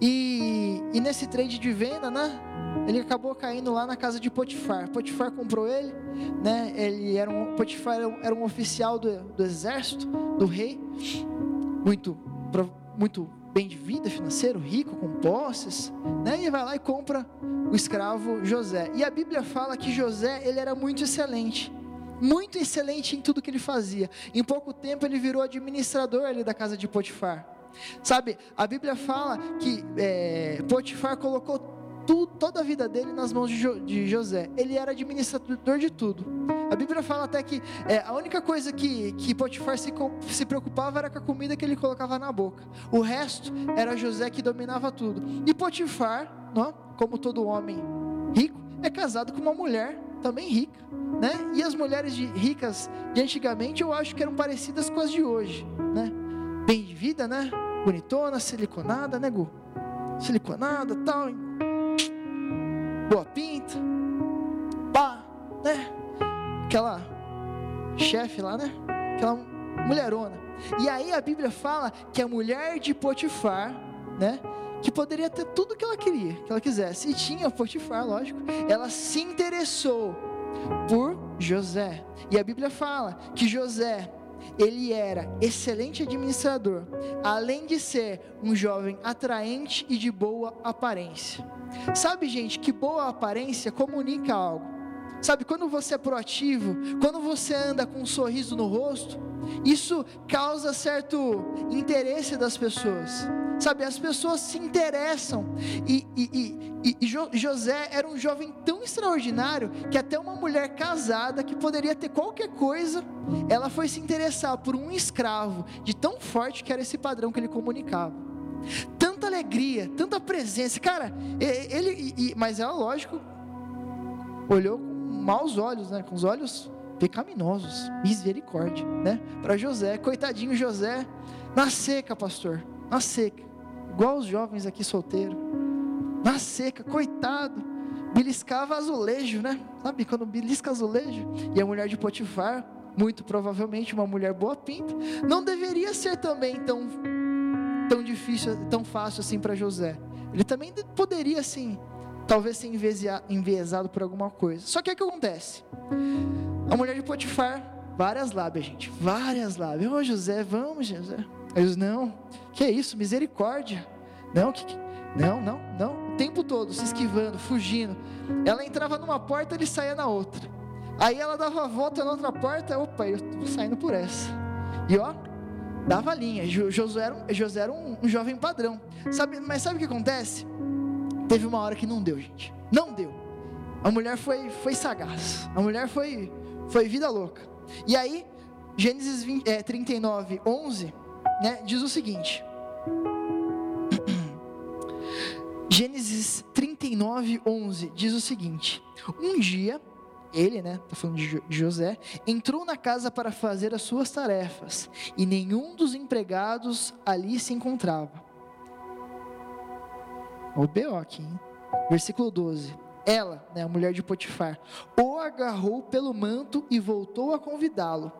E, e nesse trade de venda, né? Ele acabou caindo lá na casa de Potifar. Potifar comprou ele, né? Ele era um Potifar era um, era um oficial do, do exército do rei, muito muito bem de vida financeiro, rico, com posses, né? E vai lá e compra o escravo José. E a Bíblia fala que José, ele era muito excelente, muito excelente em tudo que ele fazia. Em pouco tempo ele virou administrador ali da casa de Potifar. Sabe, a Bíblia fala que é, Potifar colocou tudo, toda a vida dele nas mãos de, jo, de, José. Ele era administrador de tudo. A Bíblia fala até que é, a única coisa que, que Potifar se, se preocupava era com a comida que ele colocava na boca. O resto era José que dominava tudo. E Potifar, não, como todo homem rico, é casado com uma mulher também rica, né? E as mulheres de, ricas de antigamente eu acho que eram parecidas com as de hoje, né? Bem de vida, né? Bonitona, siliconada, né, Gu? Siliconada, tal, boa pinta, pá, né? Aquela chefe lá, né? Aquela mulherona. E aí a Bíblia fala que a mulher de Potifar, né? Que poderia ter tudo que ela queria, que ela quisesse. E tinha Potifar, lógico. Ela se interessou por José. E a Bíblia fala que José, ele era excelente administrador, além de ser um jovem atraente e de boa aparência. Sabe, gente, que boa aparência comunica algo. Sabe, quando você é proativo, quando você anda com um sorriso no rosto, isso causa certo interesse das pessoas. Sabe, as pessoas se interessam. E, e, e, e, José era um jovem tão extraordinário que até uma mulher casada que poderia ter qualquer coisa, ela foi se interessar por um escravo, de tão forte que era esse padrão que ele comunicava. Tanta alegria, tanta presença, cara, ele, mas ela, lógico, olhou com maus olhos, né? Com os olhos pecaminosos, misericórdia, né? Para José, coitadinho José, na seca, pastor, na seca igual os jovens aqui solteiros, na seca, coitado, beliscava azulejo, né? Sabe quando belisca azulejo? E a mulher de Potifar, muito provavelmente uma mulher boa pinta, não deveria ser também tão, tão difícil, tão fácil assim para José. Ele também poderia, assim, talvez ser enviesado por alguma coisa. Só que o que acontece? A mulher de Potifar, várias lábias, gente, várias lábias. Ô oh, José, vamos, José. Eles, não, que é isso, misericórdia. Não, que, não, não, não. O tempo todo se esquivando, fugindo. Ela entrava numa porta, ele saía na outra. Aí ela dava a volta na outra porta, opa, eu estou saindo por essa. E ó, dava linha. José era, um, José era um, um jovem padrão. Sabe, mas sabe o que acontece? Teve uma hora que não deu, gente. Não deu. A mulher foi, foi sagaz. A mulher foi, foi vida louca. E aí, Gênesis 20, é, 39, 11 né, diz o seguinte. Gênesis 39, 11 diz o seguinte: Um dia, ele, né, está falando de José, entrou na casa para fazer as suas tarefas, e nenhum dos empregados ali se encontrava. O B.O. aqui, hein? versículo 12. Ela, né, a mulher de Potifar, o agarrou pelo manto e voltou a convidá-lo.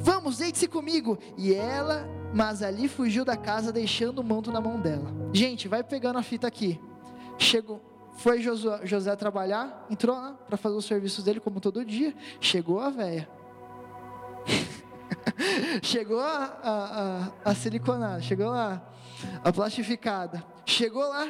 Vamos, deite-se comigo. E ela, mas ali fugiu da casa, deixando o manto na mão dela. Gente, vai pegando a fita aqui. Chegou, foi Josué, José trabalhar, entrou lá para fazer os serviços dele, como todo dia. Chegou a véia. chegou a, a, a, a siliconada, chegou lá, a plastificada. Chegou lá,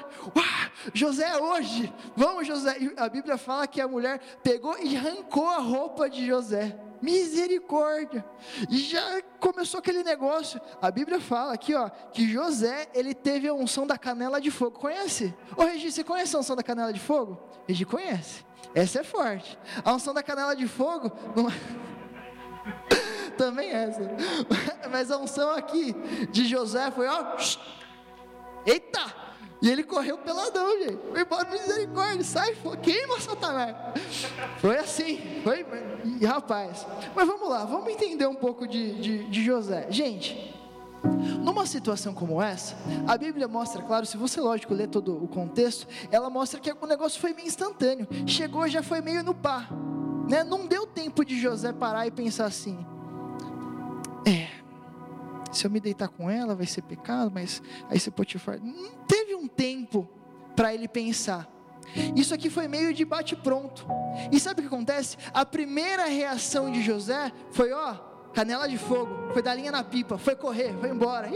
José é hoje, vamos José. E a Bíblia fala que a mulher pegou e arrancou a roupa de José. Misericórdia. E já começou aquele negócio. A Bíblia fala aqui, ó, que José, ele teve a unção da canela de fogo. Conhece? Ô Regi, você conhece a unção da canela de fogo? Regi conhece. Essa é forte. A unção da canela de fogo não... É- também essa. Mas a unção aqui de José foi, ó, eita! E ele correu peladão, gente. Foi embora, misericórdia, sai, queima Satanás. Foi assim, foi, e, rapaz. Mas vamos lá, vamos entender um pouco de, de, de José. Gente, numa situação como essa, a Bíblia mostra, claro, se você, lógico, ler todo o contexto, ela mostra que o negócio foi meio instantâneo. Chegou, já foi meio no par. Né? Não deu tempo de José parar e pensar assim: é, se eu me deitar com ela vai ser pecado, mas aí você Potifar. Não teve um tempo para ele pensar. Isso aqui foi meio de bate-pronto. E sabe o que acontece? A primeira reação de José foi: ó, canela de fogo, foi dar linha na pipa, foi correr, foi embora.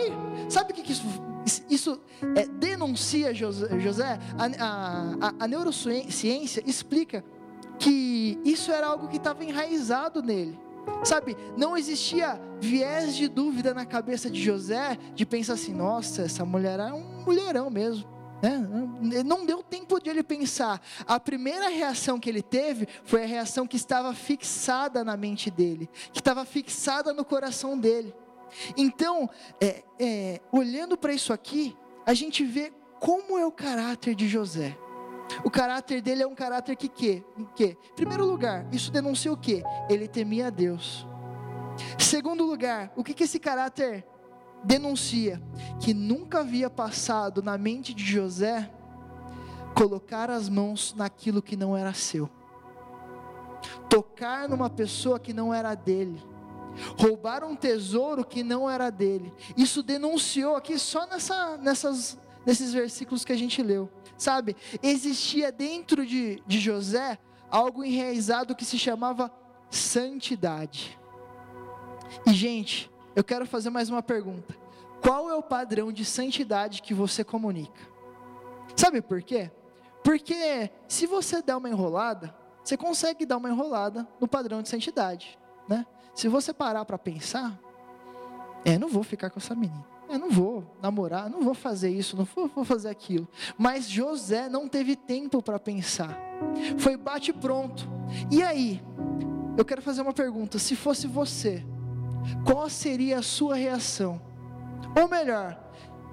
Sabe o que, que isso, isso é, denuncia, José? A, a, a neurociência explica que isso era algo que estava enraizado nele. Sabe, não existia viés de dúvida na cabeça de José de pensar assim: nossa, essa mulher é um mulherão mesmo. Né? Não deu tempo de ele pensar. A primeira reação que ele teve foi a reação que estava fixada na mente dele, que estava fixada no coração dele. Então, é, é, olhando para isso aqui, a gente vê como é o caráter de José. O caráter dele é um caráter que que, que em primeiro lugar, isso denuncia o que? Ele temia a Deus. Segundo lugar, o que que esse caráter denuncia? Que nunca havia passado na mente de José colocar as mãos naquilo que não era seu. Tocar numa pessoa que não era dele. Roubar um tesouro que não era dele. Isso denunciou aqui só nessa, nessas, nesses versículos que a gente leu sabe? Existia dentro de, de José algo enraizado que se chamava santidade. E, gente, eu quero fazer mais uma pergunta: qual é o padrão de santidade que você comunica? Sabe por quê? Porque se você der uma enrolada, você consegue dar uma enrolada no padrão de santidade, né? Se você parar para pensar, é, não vou ficar com essa menina. Eu não vou namorar, não vou fazer isso, não vou, vou fazer aquilo. Mas José não teve tempo para pensar. Foi bate pronto. E aí? Eu quero fazer uma pergunta: se fosse você, qual seria a sua reação? Ou melhor,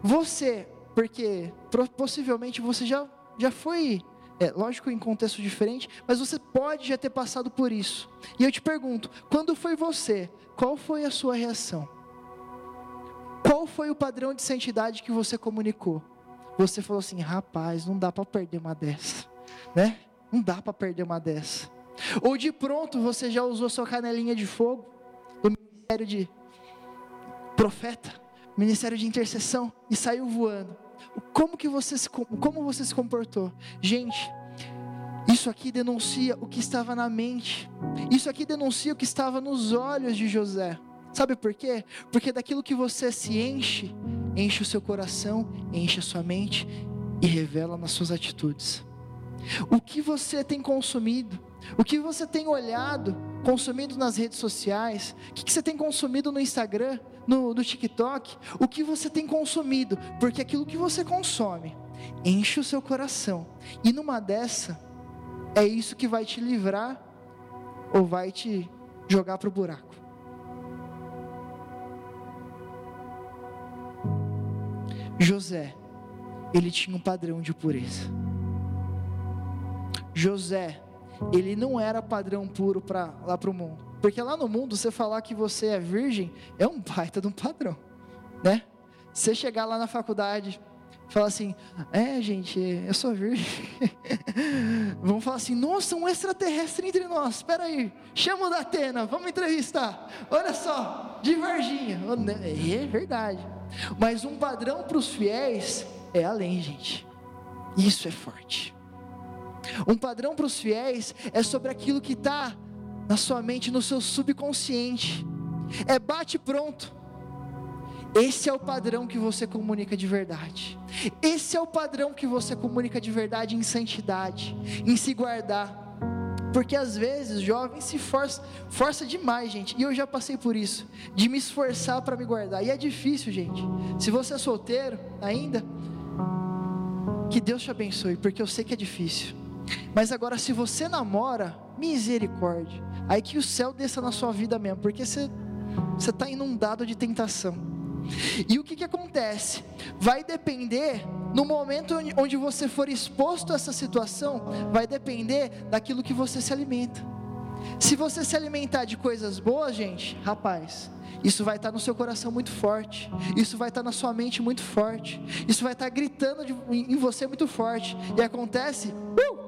você, porque possivelmente você já, já foi, é, lógico em contexto diferente, mas você pode já ter passado por isso. E eu te pergunto: quando foi você, qual foi a sua reação? Foi o padrão de santidade que você comunicou? Você falou assim, rapaz, não dá para perder uma dessa, né? Não dá para perder uma dessa. Ou de pronto você já usou sua canelinha de fogo do ministério de profeta, ministério de intercessão e saiu voando. Como que você se, como você se comportou? Gente, isso aqui denuncia o que estava na mente. Isso aqui denuncia o que estava nos olhos de José. Sabe por quê? Porque daquilo que você se enche, enche o seu coração, enche a sua mente e revela nas suas atitudes. O que você tem consumido, o que você tem olhado, consumido nas redes sociais, o que você tem consumido no Instagram, no, no TikTok, o que você tem consumido, porque aquilo que você consome enche o seu coração, e numa dessa, é isso que vai te livrar ou vai te jogar para o buraco. José, ele tinha um padrão de pureza. José, ele não era padrão puro para lá para o mundo. Porque lá no mundo, você falar que você é virgem é um baita de um padrão, né? Você chegar lá na faculdade, falar assim: é, gente, eu sou virgem. Vamos falar assim: nossa, um extraterrestre entre nós. Espera aí, chama o da Atena, vamos entrevistar. Olha só, de Varginha. É verdade. Mas um padrão para os fiéis é além, gente. Isso é forte. Um padrão para os fiéis é sobre aquilo que está na sua mente, no seu subconsciente. É bate pronto. Esse é o padrão que você comunica de verdade. Esse é o padrão que você comunica de verdade em santidade, em se guardar. Porque às vezes jovens se força, força demais, gente. E eu já passei por isso, de me esforçar para me guardar. E é difícil, gente. Se você é solteiro ainda, que Deus te abençoe, porque eu sei que é difícil. Mas agora, se você namora, misericórdia. Aí que o céu desça na sua vida mesmo, porque você está inundado de tentação. E o que, que acontece? Vai depender, no momento onde você for exposto a essa situação, vai depender daquilo que você se alimenta. Se você se alimentar de coisas boas, gente, rapaz, isso vai estar no seu coração muito forte, isso vai estar na sua mente muito forte, isso vai estar gritando de, em você muito forte, e acontece, uh,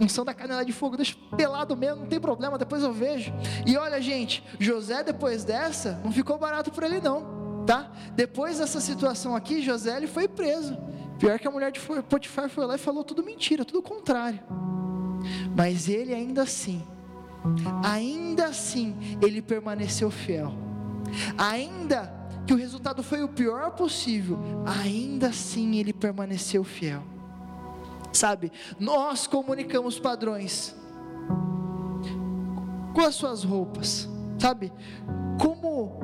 unção da canela de fogo, deixa pelado mesmo, não tem problema, depois eu vejo. E olha, gente, José, depois dessa, não ficou barato para ele, não, tá? Depois dessa situação aqui, José ele foi preso. Pior que a mulher de Potifar foi lá e falou tudo mentira, tudo contrário. Mas ele ainda assim, ainda assim, ele permaneceu fiel. Ainda que o resultado foi o pior possível, ainda assim ele permaneceu fiel sabe? Nós comunicamos padrões com as suas roupas, sabe? Como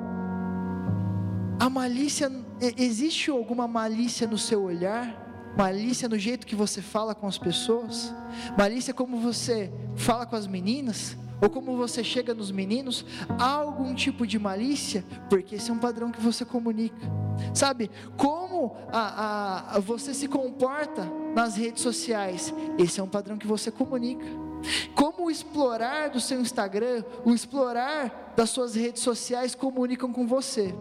a malícia, existe alguma malícia no seu olhar? Malícia no jeito que você fala com as pessoas? Malícia como você fala com as meninas? Ou como você chega nos meninos? Há algum tipo de malícia? Porque esse é um padrão que você comunica. Sabe? Como a, a, você se comporta nas redes sociais? Esse é um padrão que você comunica. Como o explorar do seu Instagram, o explorar das suas redes sociais comunicam com você?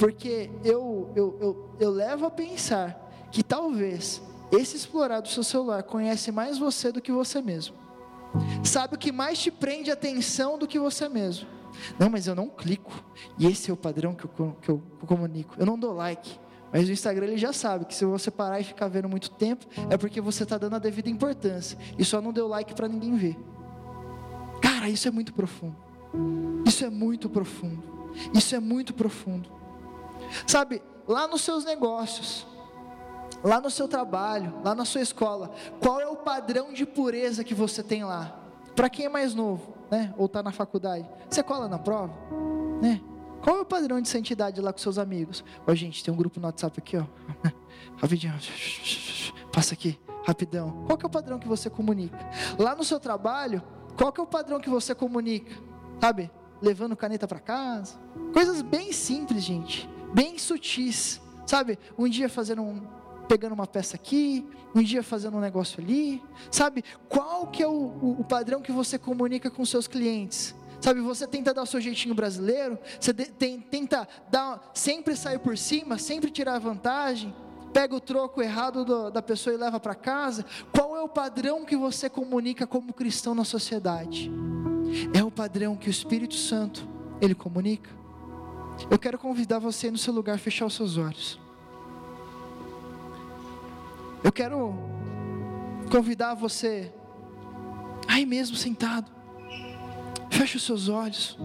Porque eu, eu, eu, eu levo a pensar que talvez esse explorar do seu celular conhece mais você do que você mesmo. Sabe o que mais te prende atenção do que você mesmo. Não, mas eu não clico. E esse é o padrão que eu, que eu comunico. Eu não dou like. Mas o Instagram ele já sabe que se você parar e ficar vendo muito tempo, é porque você está dando a devida importância. E só não deu like para ninguém ver. Cara, isso é muito profundo. Isso é muito profundo. Isso é muito profundo. Sabe, lá nos seus negócios, lá no seu trabalho, lá na sua escola, qual é o padrão de pureza que você tem lá? Para quem é mais novo, né? Ou está na faculdade, você cola na prova, né? Qual é o padrão de santidade lá com seus amigos? Ó, gente, tem um grupo no WhatsApp aqui, ó. Rapidinho. Passa aqui, rapidão. Qual que é o padrão que você comunica? Lá no seu trabalho, qual que é o padrão que você comunica? Sabe? Levando caneta para casa. Coisas bem simples, gente. Bem sutis. Sabe? Um dia fazendo um, pegando uma peça aqui, um dia fazendo um negócio ali, sabe? Qual que é o, o, o padrão que você comunica com seus clientes? Sabe, você tenta dar o seu jeitinho brasileiro, você de, tem, tenta dar, sempre sair por cima, sempre tirar vantagem, pega o troco errado do, da pessoa e leva para casa. Qual é o padrão que você comunica como cristão na sociedade? É o padrão que o Espírito Santo ele comunica. Eu quero convidar você no seu lugar a fechar os seus olhos. Eu quero convidar você, aí mesmo sentado, feche os seus olhos.